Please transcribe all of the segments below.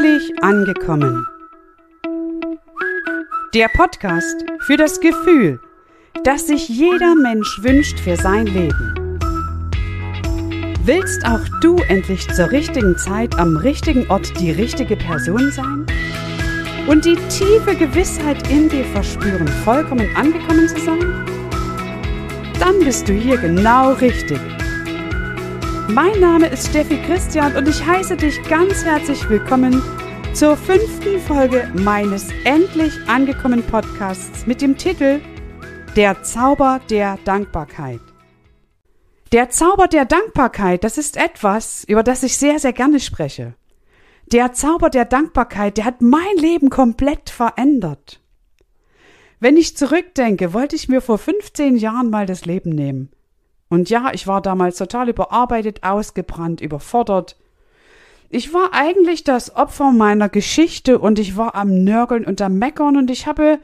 Endlich angekommen. Der Podcast für das Gefühl, das sich jeder Mensch wünscht für sein Leben. Willst auch du endlich zur richtigen Zeit am richtigen Ort die richtige Person sein? Und die tiefe Gewissheit in dir verspüren, vollkommen angekommen zu sein? Dann bist du hier genau richtig. Mein Name ist Steffi Christian und ich heiße dich ganz herzlich willkommen zur fünften Folge meines endlich angekommenen Podcasts mit dem Titel Der Zauber der Dankbarkeit. Der Zauber der Dankbarkeit, das ist etwas, über das ich sehr, sehr gerne spreche. Der Zauber der Dankbarkeit, der hat mein Leben komplett verändert. Wenn ich zurückdenke, wollte ich mir vor 15 Jahren mal das Leben nehmen. Und ja, ich war damals total überarbeitet, ausgebrannt, überfordert. Ich war eigentlich das Opfer meiner Geschichte und ich war am Nörgeln und am Meckern und ich habe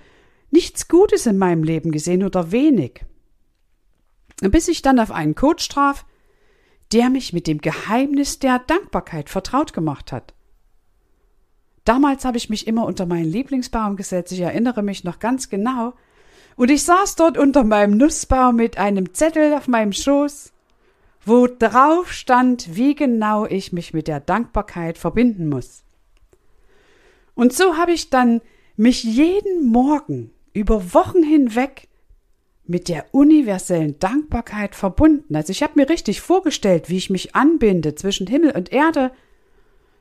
nichts Gutes in meinem Leben gesehen oder wenig. Bis ich dann auf einen Coach traf, der mich mit dem Geheimnis der Dankbarkeit vertraut gemacht hat. Damals habe ich mich immer unter meinen Lieblingsbaum gesetzt, ich erinnere mich noch ganz genau, und ich saß dort unter meinem Nussbaum mit einem Zettel auf meinem Schoß, wo drauf stand, wie genau ich mich mit der Dankbarkeit verbinden muss. Und so habe ich dann mich jeden Morgen über Wochen hinweg mit der universellen Dankbarkeit verbunden. Also ich habe mir richtig vorgestellt, wie ich mich anbinde zwischen Himmel und Erde,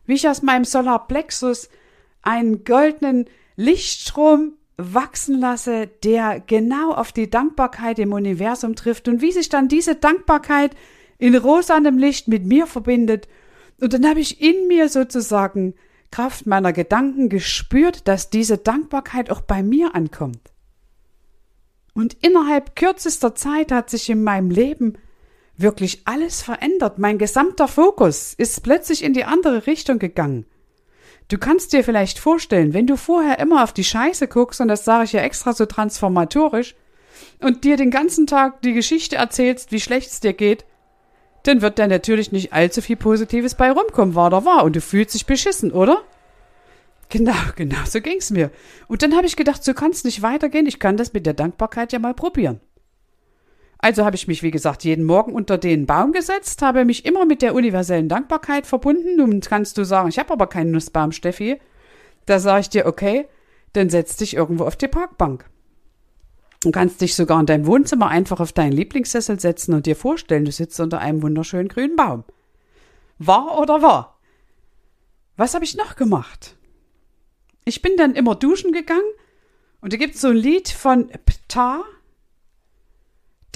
wie ich aus meinem Solarplexus einen goldenen Lichtstrom wachsen lasse, der genau auf die Dankbarkeit im Universum trifft und wie sich dann diese Dankbarkeit in rosanem Licht mit mir verbindet. Und dann habe ich in mir sozusagen Kraft meiner Gedanken gespürt, dass diese Dankbarkeit auch bei mir ankommt. Und innerhalb kürzester Zeit hat sich in meinem Leben wirklich alles verändert. Mein gesamter Fokus ist plötzlich in die andere Richtung gegangen. Du kannst dir vielleicht vorstellen, wenn du vorher immer auf die Scheiße guckst, und das sage ich ja extra so transformatorisch, und dir den ganzen Tag die Geschichte erzählst, wie schlecht es dir geht, dann wird da natürlich nicht allzu viel Positives bei rumkommen, war oder war, und du fühlst dich beschissen, oder? Genau, genau, so ging's mir. Und dann habe ich gedacht, so kann's nicht weitergehen, ich kann das mit der Dankbarkeit ja mal probieren. Also habe ich mich, wie gesagt, jeden Morgen unter den Baum gesetzt, habe mich immer mit der universellen Dankbarkeit verbunden. Nun kannst du sagen, ich habe aber keinen Nussbaum, Steffi. Da sage ich dir, okay, dann setz dich irgendwo auf die Parkbank. Du kannst dich sogar in deinem Wohnzimmer einfach auf deinen Lieblingssessel setzen und dir vorstellen, du sitzt unter einem wunderschönen grünen Baum. War oder war? Was habe ich noch gemacht? Ich bin dann immer duschen gegangen und da gibt es so ein Lied von Ptar,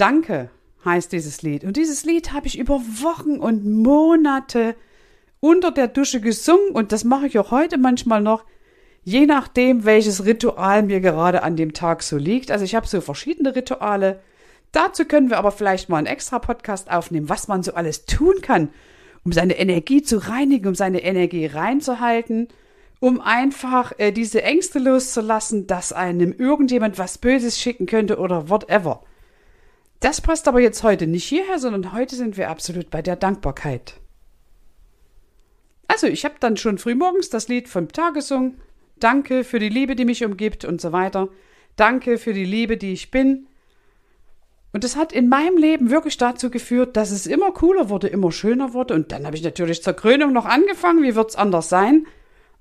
Danke heißt dieses Lied. Und dieses Lied habe ich über Wochen und Monate unter der Dusche gesungen und das mache ich auch heute manchmal noch, je nachdem, welches Ritual mir gerade an dem Tag so liegt. Also ich habe so verschiedene Rituale. Dazu können wir aber vielleicht mal einen extra Podcast aufnehmen, was man so alles tun kann, um seine Energie zu reinigen, um seine Energie reinzuhalten, um einfach äh, diese Ängste loszulassen, dass einem irgendjemand was Böses schicken könnte oder whatever. Das passt aber jetzt heute nicht hierher, sondern heute sind wir absolut bei der Dankbarkeit. Also, ich habe dann schon frühmorgens das Lied vom Tag gesungen. Danke für die Liebe, die mich umgibt und so weiter. Danke für die Liebe, die ich bin. Und das hat in meinem Leben wirklich dazu geführt, dass es immer cooler wurde, immer schöner wurde. Und dann habe ich natürlich zur Krönung noch angefangen, wie wird's anders sein?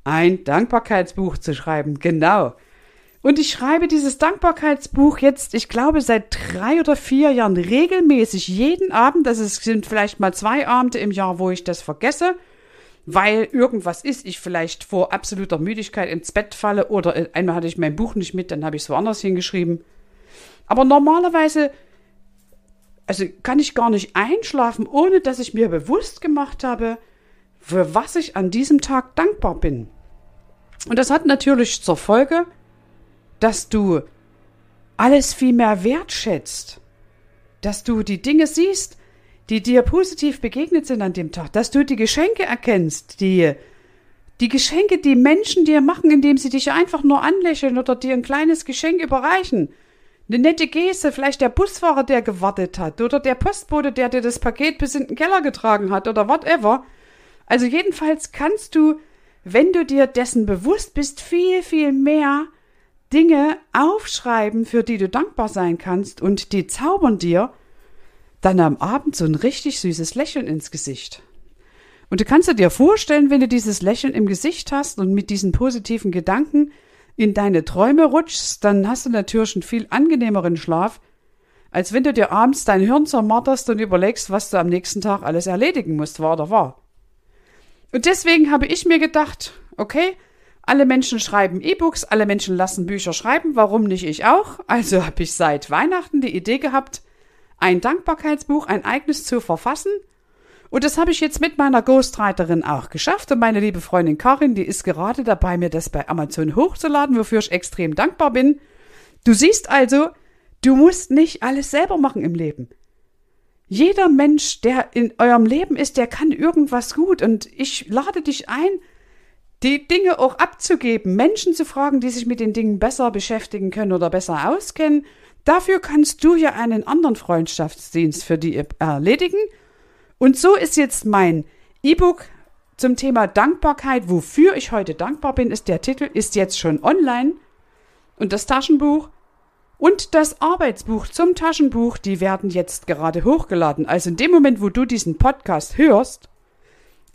Ein Dankbarkeitsbuch zu schreiben, genau. Und ich schreibe dieses Dankbarkeitsbuch jetzt, ich glaube, seit drei oder vier Jahren regelmäßig jeden Abend. Also sind vielleicht mal zwei Abende im Jahr, wo ich das vergesse, weil irgendwas ist, ich vielleicht vor absoluter Müdigkeit ins Bett falle oder einmal hatte ich mein Buch nicht mit, dann habe ich es woanders hingeschrieben. Aber normalerweise also kann ich gar nicht einschlafen, ohne dass ich mir bewusst gemacht habe, für was ich an diesem Tag dankbar bin. Und das hat natürlich zur Folge, dass du alles viel mehr wertschätzt, dass du die Dinge siehst, die dir positiv begegnet sind an dem Tag, dass du die Geschenke erkennst, die die Geschenke, die Menschen dir machen, indem sie dich einfach nur anlächeln oder dir ein kleines Geschenk überreichen, eine nette Geste, vielleicht der Busfahrer, der gewartet hat, oder der Postbote, der dir das Paket bis in den Keller getragen hat, oder whatever. Also jedenfalls kannst du, wenn du dir dessen bewusst bist, viel, viel mehr Dinge aufschreiben, für die du dankbar sein kannst, und die zaubern dir dann am Abend so ein richtig süßes Lächeln ins Gesicht. Und du kannst dir vorstellen, wenn du dieses Lächeln im Gesicht hast und mit diesen positiven Gedanken in deine Träume rutschst, dann hast du natürlich einen viel angenehmeren Schlaf, als wenn du dir abends dein Hirn zermarterst und überlegst, was du am nächsten Tag alles erledigen musst, war oder war. Und deswegen habe ich mir gedacht, okay, alle Menschen schreiben E-Books, alle Menschen lassen Bücher schreiben, warum nicht ich auch? Also habe ich seit Weihnachten die Idee gehabt, ein Dankbarkeitsbuch, ein eigenes zu verfassen – und das habe ich jetzt mit meiner Ghostwriterin auch geschafft. Und meine liebe Freundin Karin, die ist gerade dabei, mir das bei Amazon hochzuladen, wofür ich extrem dankbar bin. Du siehst also, du musst nicht alles selber machen im Leben. Jeder Mensch, der in eurem Leben ist, der kann irgendwas gut. Und ich lade dich ein, die Dinge auch abzugeben, Menschen zu fragen, die sich mit den Dingen besser beschäftigen können oder besser auskennen. Dafür kannst du ja einen anderen Freundschaftsdienst für die erledigen und so ist jetzt mein E-Book zum Thema Dankbarkeit, wofür ich heute dankbar bin, ist der Titel, ist jetzt schon online. Und das Taschenbuch und das Arbeitsbuch zum Taschenbuch, die werden jetzt gerade hochgeladen. Also in dem Moment, wo du diesen Podcast hörst,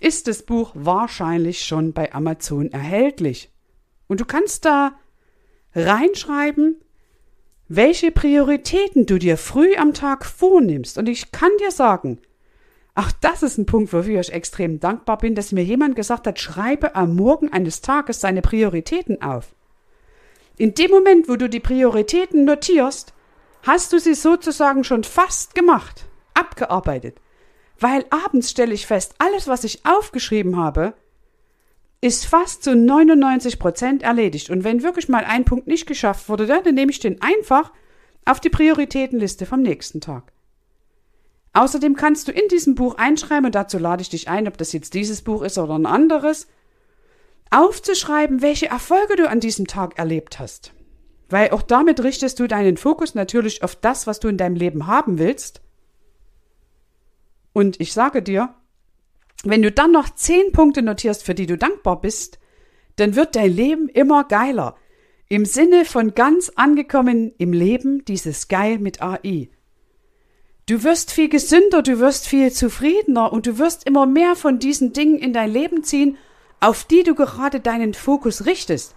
ist das Buch wahrscheinlich schon bei Amazon erhältlich. Und du kannst da reinschreiben, welche Prioritäten du dir früh am Tag vornimmst. Und ich kann dir sagen, Ach, das ist ein Punkt, wofür ich extrem dankbar bin, dass mir jemand gesagt hat, schreibe am Morgen eines Tages seine Prioritäten auf. In dem Moment, wo du die Prioritäten notierst, hast du sie sozusagen schon fast gemacht, abgearbeitet. Weil abends stelle ich fest, alles, was ich aufgeschrieben habe, ist fast zu 99 Prozent erledigt. Und wenn wirklich mal ein Punkt nicht geschafft wurde, dann nehme ich den einfach auf die Prioritätenliste vom nächsten Tag. Außerdem kannst du in diesem Buch einschreiben, und dazu lade ich dich ein, ob das jetzt dieses Buch ist oder ein anderes, aufzuschreiben, welche Erfolge du an diesem Tag erlebt hast. Weil auch damit richtest du deinen Fokus natürlich auf das, was du in deinem Leben haben willst. Und ich sage dir, wenn du dann noch zehn Punkte notierst, für die du dankbar bist, dann wird dein Leben immer geiler. Im Sinne von ganz angekommen im Leben dieses Geil mit AI. Du wirst viel gesünder, du wirst viel zufriedener und du wirst immer mehr von diesen Dingen in dein Leben ziehen, auf die du gerade deinen Fokus richtest.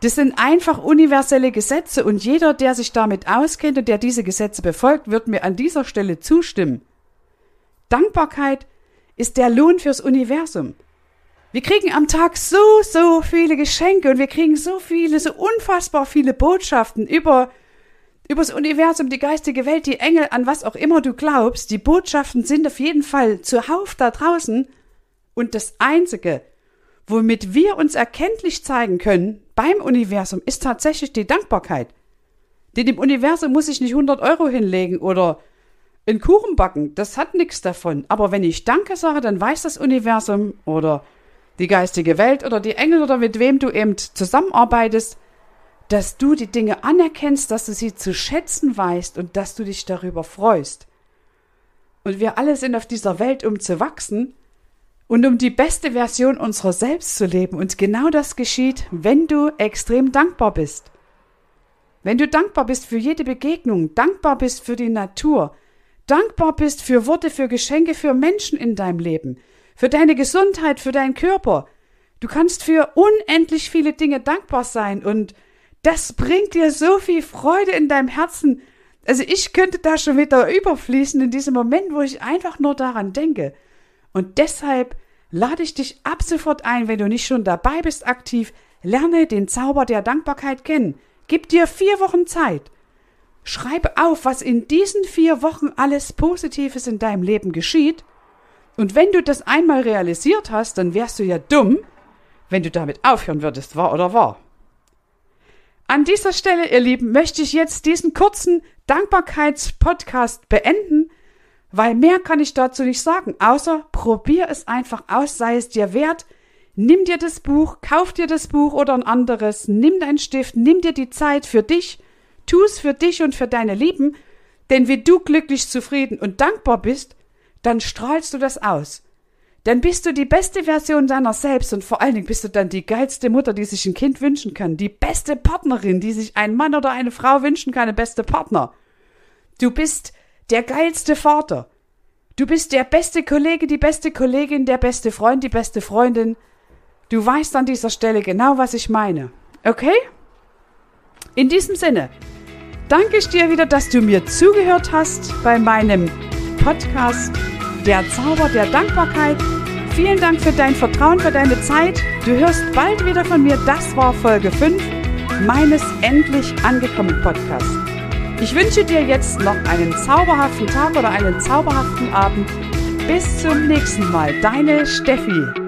Das sind einfach universelle Gesetze und jeder, der sich damit auskennt und der diese Gesetze befolgt, wird mir an dieser Stelle zustimmen. Dankbarkeit ist der Lohn fürs Universum. Wir kriegen am Tag so, so viele Geschenke und wir kriegen so viele, so unfassbar viele Botschaften über übers Universum, die geistige Welt, die Engel, an was auch immer du glaubst, die Botschaften sind auf jeden Fall zuhauf da draußen. Und das Einzige, womit wir uns erkenntlich zeigen können beim Universum, ist tatsächlich die Dankbarkeit. Denn im Universum muss ich nicht 100 Euro hinlegen oder einen Kuchen backen. Das hat nichts davon. Aber wenn ich Danke sage, dann weiß das Universum oder die geistige Welt oder die Engel oder mit wem du eben zusammenarbeitest, dass du die Dinge anerkennst, dass du sie zu schätzen weißt und dass du dich darüber freust. Und wir alle sind auf dieser Welt, um zu wachsen und um die beste Version unserer selbst zu leben. Und genau das geschieht, wenn du extrem dankbar bist. Wenn du dankbar bist für jede Begegnung, dankbar bist für die Natur, dankbar bist für Worte, für Geschenke, für Menschen in deinem Leben, für deine Gesundheit, für deinen Körper. Du kannst für unendlich viele Dinge dankbar sein und das bringt dir so viel Freude in deinem Herzen. Also ich könnte da schon wieder überfließen in diesem Moment, wo ich einfach nur daran denke. Und deshalb lade ich dich ab sofort ein, wenn du nicht schon dabei bist aktiv, lerne den Zauber der Dankbarkeit kennen. Gib dir vier Wochen Zeit. Schreibe auf, was in diesen vier Wochen alles Positives in deinem Leben geschieht. Und wenn du das einmal realisiert hast, dann wärst du ja dumm, wenn du damit aufhören würdest, wahr oder wahr. An dieser Stelle, ihr Lieben, möchte ich jetzt diesen kurzen Dankbarkeitspodcast beenden, weil mehr kann ich dazu nicht sagen, außer probier es einfach aus, sei es dir wert. Nimm dir das Buch, kauf dir das Buch oder ein anderes, nimm deinen Stift, nimm dir die Zeit für dich, tu es für dich und für deine Lieben, denn wie du glücklich, zufrieden und dankbar bist, dann strahlst du das aus. Dann bist du die beste Version deiner selbst und vor allen Dingen bist du dann die geilste Mutter, die sich ein Kind wünschen kann, die beste Partnerin, die sich ein Mann oder eine Frau wünschen kann, der beste Partner. Du bist der geilste Vater. Du bist der beste Kollege, die beste Kollegin, der beste Freund, die beste Freundin. Du weißt an dieser Stelle genau, was ich meine. Okay? In diesem Sinne, danke ich dir wieder, dass du mir zugehört hast bei meinem Podcast Der Zauber der Dankbarkeit. Vielen Dank für dein Vertrauen, für deine Zeit. Du hörst bald wieder von mir. Das war Folge 5 meines endlich angekommen Podcasts. Ich wünsche dir jetzt noch einen zauberhaften Tag oder einen zauberhaften Abend. Bis zum nächsten Mal. Deine Steffi.